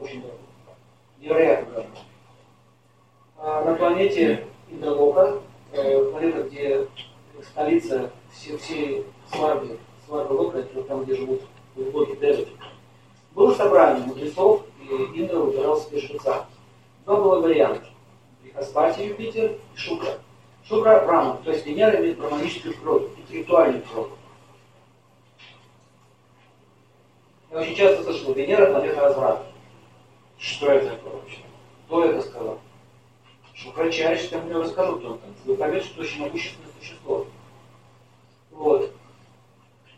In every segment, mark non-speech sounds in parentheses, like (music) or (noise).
очень дорого. Невероятно дорого. А на планете Индралока, э, планета, где столица всей, всей Сварги, Сварга Лока, это там, где живут глубокие девы, было собрание мудрецов, и Индра выбирал себе жреца. Два было варианта. Брихаспати Юпитер и Шукра. Шукра Брахма, то есть Венера имеет браманическую кровь, интеллектуальную кровь. Я очень часто слышал, Венера планета разврата. Что это вообще? Кто это сказал? Шукрачарь, я мне расскажу, кто там. Вы поймете, что очень могущественное существо. Вот.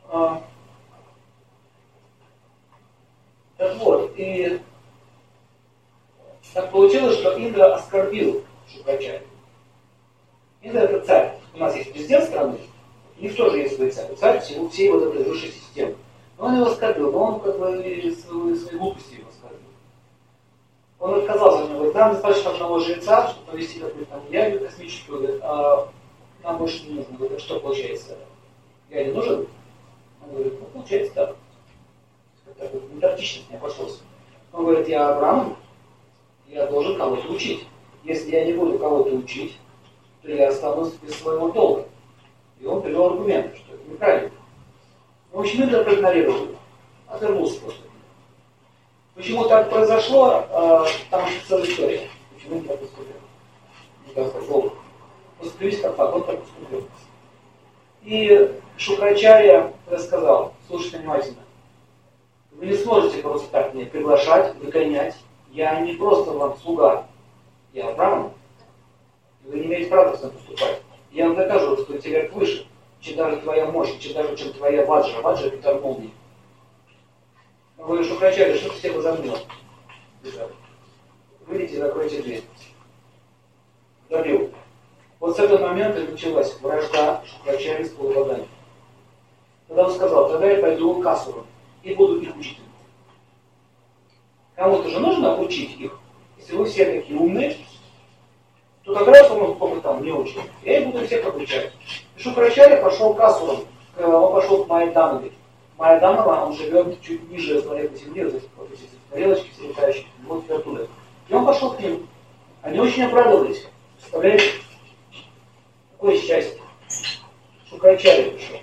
А, так вот, и так получилось, что Индра оскорбил Шукрачаря. Индра это царь. У нас есть президент страны, у них тоже есть свой царь. Царь всего, всей вот этой высшей системы. Но он его оскорбил, но он как бы свои глупости. Он отказался от него, нам достаточно одного жреца, чтобы провести какую-то там ягу космическую, говорит, а нам больше не нужно. Говорит, что получается? Я не нужен? Он говорит, ну получается так. Так вот, не обошелся. Он говорит, я Абрам, я должен кого-то учить. Если я не буду кого-то учить, то я останусь без своего долга. И он привел аргументы, что это неправильно. Но очень это проигнорировал, отвернулся просто. Почему так произошло, э, там целая история. Почему он так поступил. Так долго. Поступились как факт, он так поступил. И Шукрачарья рассказал, слушайте внимательно, вы не сможете просто так меня приглашать, выгонять. Я не просто вам слуга, я браман. Вы не имеете права так поступать. Я вам докажу, что интеллект выше, чем даже твоя мощь, чем даже чем твоя ваджра. Ваджра это удар молнии. Он говорит, что себе возомнил? Выйдите и закройте дверь. Добил. Вот с этого момента началась вражда Шукрачари с полуводами. Тогда он сказал, тогда я пойду к Асуру и буду их учить. Кому-то же нужно учить их. Если вы все такие умные, то тогда раз он только там не учит. Я их буду всех обучать. И Шукрачаря пошел к Асурам. Он пошел к Майданове. Майданова, он живет чуть ниже планеты Земли, вот эти тарелочки все летающие, вот оттуда. И он пошел к ним. Они очень обрадовались. Представляете? Какое счастье. Шукачарь пришел.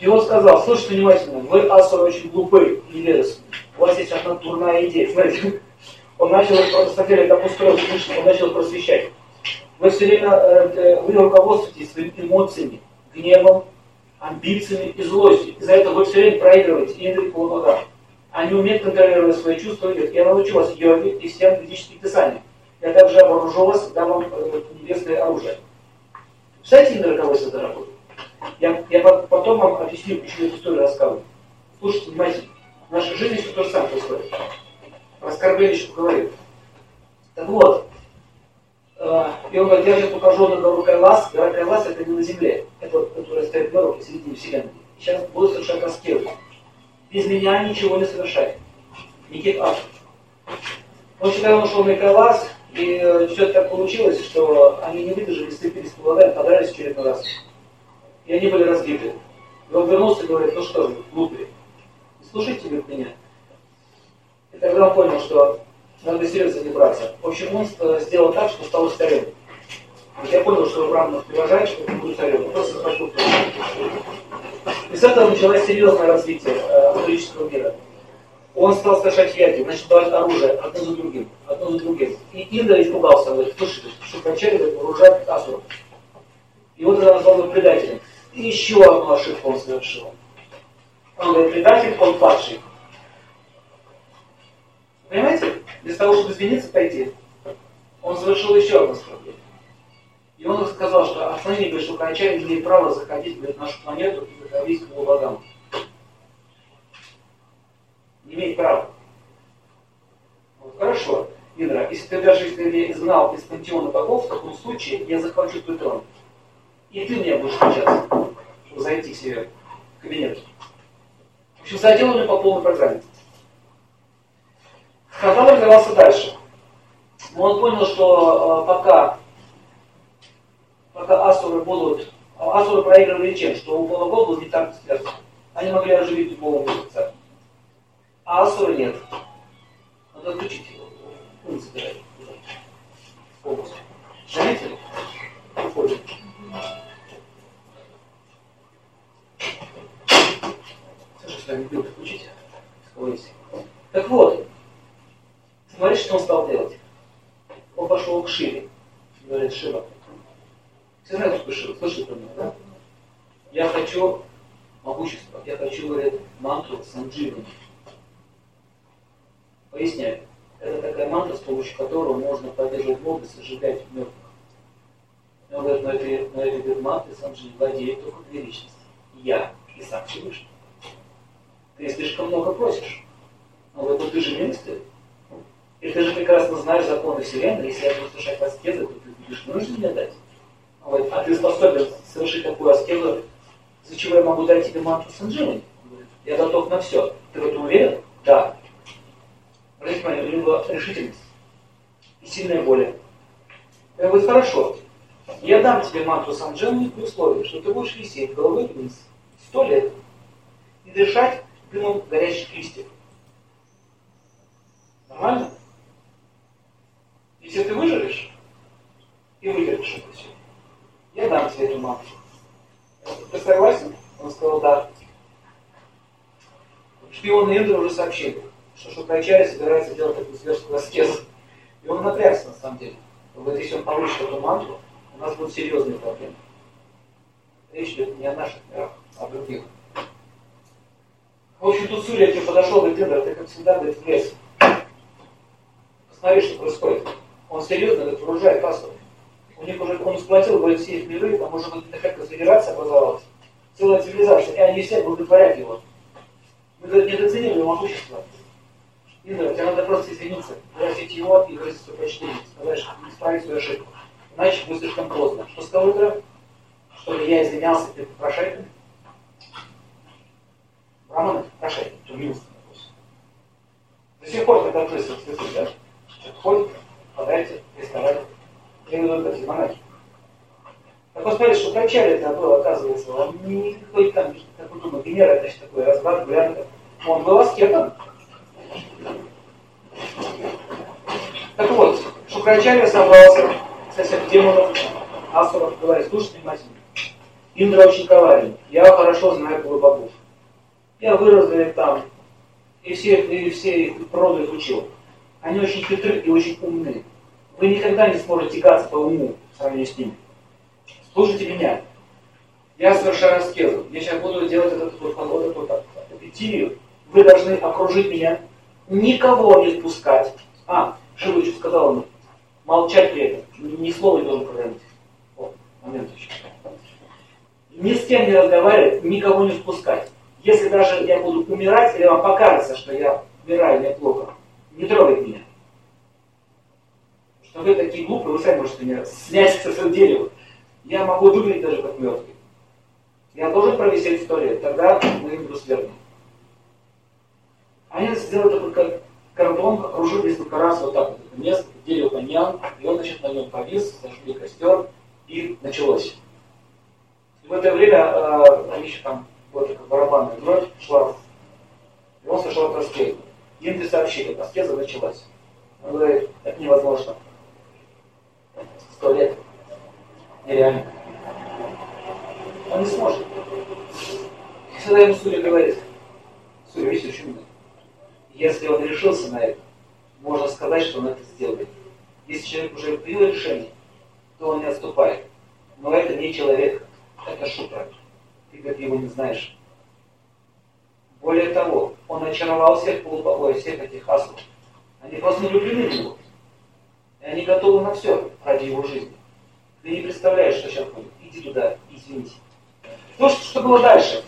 И он сказал, слушайте внимательно, вы, асуры, очень глупые и невежественные. У вас есть одна дурная идея. Смотрите, он начал, на самом деле, устроил он начал просвещать. Вы все время, э, э, вы руководствуетесь своими эмоциями, гневом, амбициями и злостью. Из-за этого вы все время проигрываете и не полногам. Они умеют контролировать свои чувства. Говорят, я научу вас йоге и всем ведическим писаниям. Я также оборужу вас, дам вам э, небесное оружие. Представляете, Индра, кого это работает? Я, я потом вам объясню, почему эту историю рассказываю. Слушайте внимательно. В нашей жизни все то же самое происходит. Оскорбление еще поговорим. Так вот, и он сейчас покажу на гору Кайлас. Гора Кайлас это не на земле. Это которая стоит в гору посередине Вселенной. Сейчас буду совершать раскиру. Без меня ничего не совершать. Никаких актов. Он когда он ушел на Кайлас, и э, все так получилось, что они не выдержали, сцепились по глазам, подрались в очередной раз. И они были разбиты. И он вернулся и говорит, ну что же, глупые, слушайте говорит, меня. И тогда он понял, что надо серьезно не браться. В общем, он э, сделал так, что стал. Вот я понял, что Браманов привожает, что я буду царем. Он просто захватил И с этого началось серьезное развитие э, католического мира. Он стал совершать яги, значит, давать оружие одно за другим, одно за другим. И Индра испугался, говорит, слушай, что вначале говорит, вооружать асуров. И вот тогда назвал его предателем. И еще одну ошибку он совершил. Он говорит, предатель, он падший. Понимаете? Для того, чтобы извиниться, пойти, он совершил еще одно оскорбление. И он сказал, что основные говорит, что Кайчай не имеет права заходить говорит, в нашу планету и заходить к его богам. Не имеет права. Вот, хорошо, Индра, если ты даже если ты меня изгнал из пантеона богов, в таком случае я захвачу твой трон. И ты мне будешь сейчас, чтобы зайти к себе в кабинет. В общем, заделали по полной программе. Каталог развивался дальше. Но он понял, что э, пока, пока асуры будут, асуры проигрывали чем? Что у богов был гитар сердце. Они могли оживить любого мудреца. А асуры нет. Надо отключить его. Он собирает. Поясняю. Это такая мантра, с помощью которой можно поддерживать молодость и сжигать мертвых. Он говорит, но этой, но этой мантры Сандживани владеет только две личности. Я и сам Всевышний. Ты слишком много просишь. Он говорит, ты же милостивый. И ты же прекрасно знаешь законы Вселенной, если я буду совершать аскезы, то ты будешь вынужден мне дать. Он говорит, а ты способен совершить такую аскезу, за я могу дать тебе мантру Сандживани? Я готов на все. Ты в этом уверен? Да. Него была решительность и сильная воля. Я говорю, хорошо, я дам тебе мантру Сандживани при условии, что ты будешь висеть головой вниз сто лет и дышать дымом горящих листьев. Нормально? Если ты выживешь и вытерпишь это все, я дам тебе эту мантру. Ты согласен? Он сказал, да. Шпионы Индра уже сообщили, что Шукрачаря собирается делать такую зверскую аскезу. И он напрягся на самом деле. Вот если он получит эту мантру, у нас будут серьезные проблемы. Речь идет не о наших мирах, а о других. В общем, тут Сурья нему подошел, говорит, Индра, ты как всегда, говорит, в лес. Посмотри, что происходит. Он серьезно, говорит, вооружает асов. У них уже, он сплотил, говорит, все их миры, там уже какая-то федерация образовалась, целая цивилизация, и они все благотворят его. Мы, говорит, недооценили его могущество. Индра, тебе надо просто извиниться, просить его и выразить свое почтение, сказать, что исправить свою ошибку. Иначе будет слишком поздно. Что сказал Индра? Что я извинялся перед попрошайками? Браманы, попрошайки, кто милостно До сих пор, когда крысы цветы, да? Ходит, подайте, рисковать. Я веду это монахи. Так вот, смотрите, что вначале это было, оказывается, он не какой-то там, как вы думаете, Венера, значит, такой разврат, гулянка. Он был аскетом. Так вот, Шукрачарья собрался со всех демонов, асуров, говорит, слушайте внимательно. Индра очень коварен. Я хорошо знаю твой богов. Я вырос, там, и все, и все их роды их учил. Они очень хитры и очень умны. Вы никогда не сможете тягаться по уму в сравнении с ними. Слушайте меня. Я совершаю аскезу. Я сейчас буду делать этот вот вот, вот, эпитию. Вы должны окружить меня, никого не впускать. А, Шивыч сказал ему, молчать при этом, ни слова не должен проговорить. Вот, момент еще. Ни с кем не разговаривать, никого не впускать. Если даже я буду умирать, или вам покажется, что я умираю, мне плохо, не трогать меня. Что вы такие глупые, вы сами можете меня снять с этого дерева. Я могу выглядеть даже как мертвый. Я должен провисеть сто лет, тогда мы им свергнем. Они сделали такой как кордон, окружили несколько раз вот так вот это место, дерево баньян, и он, значит, на нем повис, зажгли костер, и началось. И в это время э, еще там вот такая барабанная дробь шла, и он совершил от раскрытия. Инты сообщили, аскеза началась. Он говорит, это невозможно. Сто лет. Нереально. Он не сможет. И всегда ему Суря говорит, Суря, видите, очень много. Если он решился на это, можно сказать, что он это сделает. Если человек уже принял решение, то он не отступает. Но это не человек, это шутра. Ты, как его не знаешь. Более того, он очаровал всех полупокоя, всех этих асов. Они просто влюблены в него. И они готовы на все ради его жизни. Ты не представляешь, что сейчас будет. Иди туда, извините. Ну, что, что было дальше?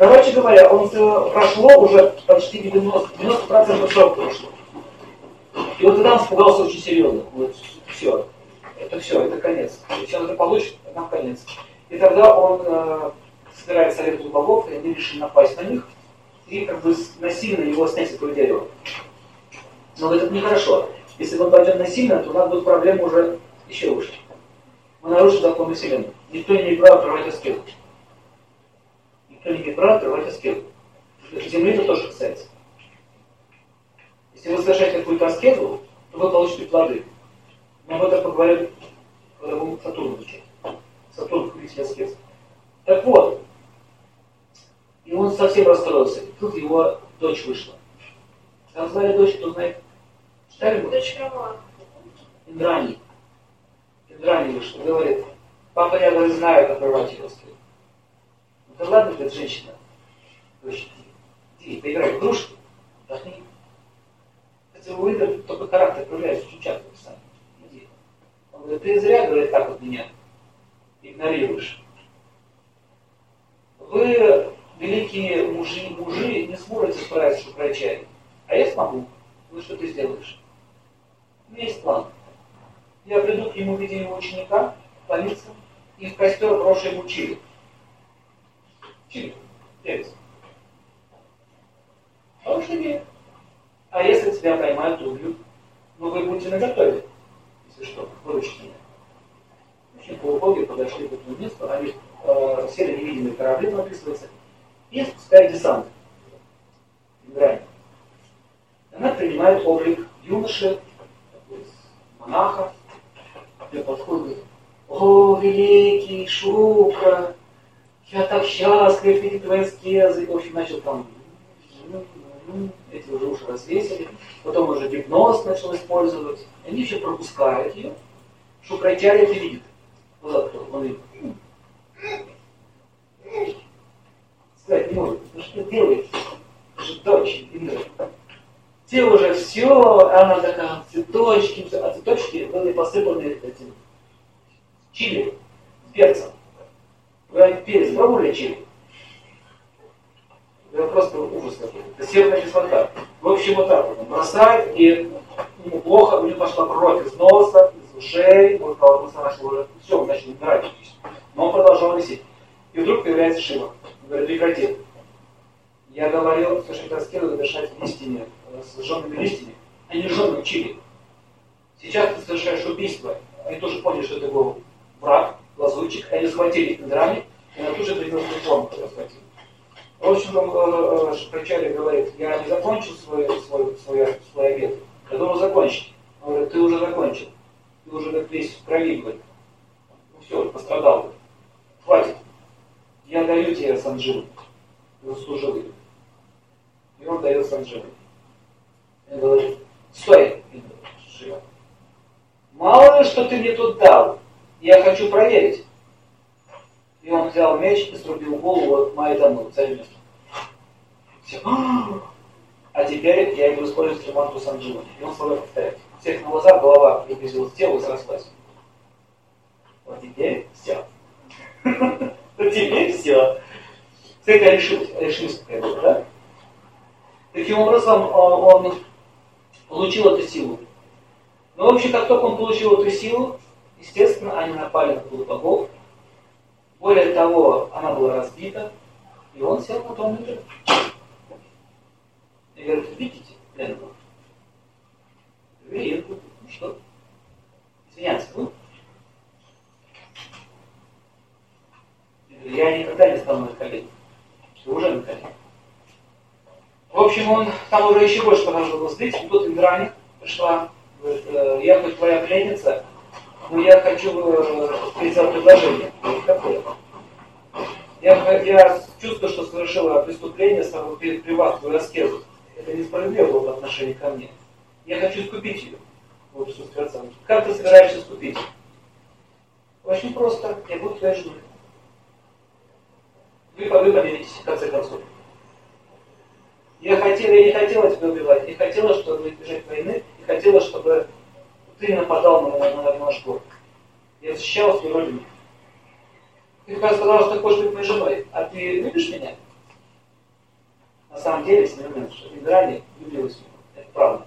Короче говоря, он все прошло уже почти 90%, 90% срок прошло. И вот тогда он испугался очень серьезно. Вот все. Это все, это конец. Если он это получит, это конец. И тогда он э, собирает совет богов, и они решили напасть на них и как бы насильно его снять с этого дерева. Но это нехорошо. Если он пойдет насильно, то у нас будет проблема уже еще выше. Мы нарушим законы Вселенной. Никто не имеет права отрывать аскету. Отрывать аскету. Земли это тоже касается. Если вы совершаете какую-то аскету, то вы получите плоды. Мы об этом поговорим, когда будем Сатурн изучать. Сатурн в аскет. Так вот, и он совсем расстроился. И тут его дочь вышла. Назвали дочь, кто знает? Читали вы? Дочь кого? Индрани. Индрани вышла, говорит, папа, я говорит, знаю, как рвать его скрыт. Да ладно, говорит, женщина. Дочь, иди, поиграй в игрушки, отдохни. Хотя у игр только характер проявляется, очень часто писание. Иди. Он говорит, ты зря, говорит, так вот меня игнорируешь. Вы, великие мужи, мужи, не сможете справиться с шукрачами. А я смогу. Ну что ты сделаешь? У меня есть план. Я приду к нему в виде его ученика, политься, и в костер брошу ему чили. Чили. Перец. Идея. А если тебя поймают, то убьют. Ну вы будете наготове, если что, выручите меня. В общем, полубоги подошли к этому месту, они э, сели невидимые корабли, написывается, и спускают десант. Грань. Она принимает облик юноши, монаха, и подходит, о, великий Шукра, я так счастлив видеть твои аскезы. В общем, начал там, эти уже уши развесили, потом уже гипноз начал использовать. Они еще пропускают ее, Шукрачаря это видит. Вот он. Сказать не может, ну что же дочь Индры. Те уже все, она такая, цветочки, а цветочки были посыпаны этим чили, перцем. Вы перец пробовали чили? Это просто ужас какой-то. Это серная кислота. В общем, вот так вот. Он бросает, и ему плохо, у него пошла кровь из носа, из ушей, он начал уже, все, он начал умирать. Но он продолжал висеть. И вдруг появляется Шива. Он говорит, прекрати. Я говорил, что следует дышать листьями, с сжженными листьями, а не сжженным чили. Сейчас ты совершаешь убийство. Они тоже поняли, что это был враг, лазутчик. Они схватили их драме, и она тут же принялась форму, когда схватили. В общем, э, Шапрачари говорит, я не закончил свой, свой, свой, свой обед. Я думал закончить. Он говорит, ты уже закончил. Ты уже как весь в крови, говорит. Ну все, пострадал. Хватит. Я даю тебе Сандживу. Заслужил ее. И он дает Сандживу. Он говорит, стой, Шива. Мало ли, что ты мне тут дал. Я хочу проверить. И он взял меч и срубил голову от Майдану, царю Все. А теперь я иду использовать ремонту Сандживани. И он стал повторять. У всех на глазах голова приблизилась к телу и срослась. Вот теперь все. (laughs) Вот теперь все. Кстати, решилась, решилась какая была, да? Таким образом, он получил эту силу. Но ну, вообще, как только он получил эту силу, естественно, они напали на полубогов, более того, она была разбита, и он сел на том. И говорит, видите, пленного? Вижу. Ну что? Извиняться, ну? Я никогда не стану на колени. Что уже на колени. В общем, уже еще больше злить, и тут Индраник пришла, говорит, «Э, я хоть твоя пленница, но я хочу сделать предложение. Я, я чувствую, что совершила преступление, при, при вас, аскезу. Это несправедливо было по отношению ко мне. Я хочу искупить ее. Вот что сказать. Как ты собираешься искупить? Очень просто. Я буду твоей женой. Вы, вы помиритесь, в конце концов. Я хотела, я не хотела тебя убивать, не хотела, чтобы избежать войны, не хотела, чтобы ты нападал на, на, на наш город. Я защищал свою родину. Ты когда сказал, что ты хочешь быть моей женой, а ты любишь меня? На самом деле, Семен что Индра влюбилась в него. Это правда.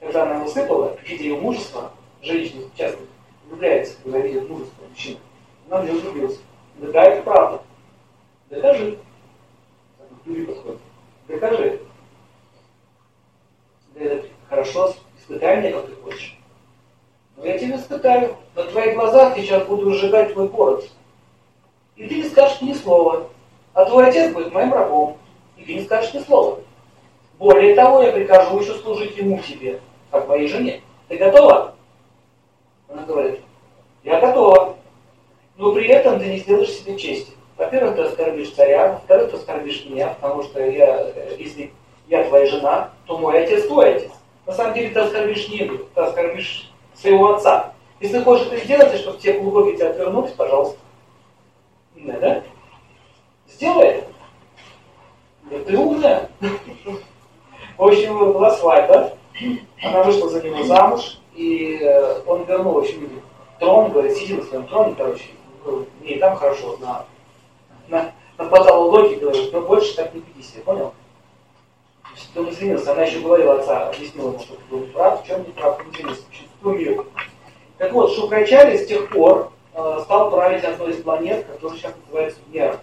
Когда она его сыпала, видя ее мужество, женщины часто влюбляются, когда видят мужество мужчины. Она в него влюбилась. Да, это правда. Докажи. К любви подходит. Да это хорошо Испытай меня, как ты хочешь. Но я тебя испытаю. На твоих глазах сейчас буду сжигать твой город. И ты не скажешь ни слова. А твой отец будет моим рабом. И ты не скажешь ни слова. Более того, я прикажу еще служить ему тебе, как моей жене. Ты готова? Она говорит, я готова. Но при этом ты не сделаешь себе чести. Во-первых, ты оскорбишь царя, во-вторых, ты оскорбишь меня, потому что я, э, если я твоя жена, то мой отец твой отец. На самом деле ты оскорбишь не его, ты оскорбишь своего отца. Если хочешь это сделать, чтобы тебе глубоко тебя отвернулись, пожалуйста. Умная, да? Сделай это. Ты умная. В общем, была свадьба. Она вышла за него замуж, и э, он вернул, в общем, трон, говорит, сиди на своем троне, короче, ну, мне и там хорошо, на, на, на патологии, говорит, но больше так не веди себя, понял? Он не извинился, она еще говорила отца, объяснила ему, что ты был прав, в чем не прав, не извинился, мир. Так вот, Шукрачари с тех пор э, стал править одной из планет, которая сейчас называется Венера.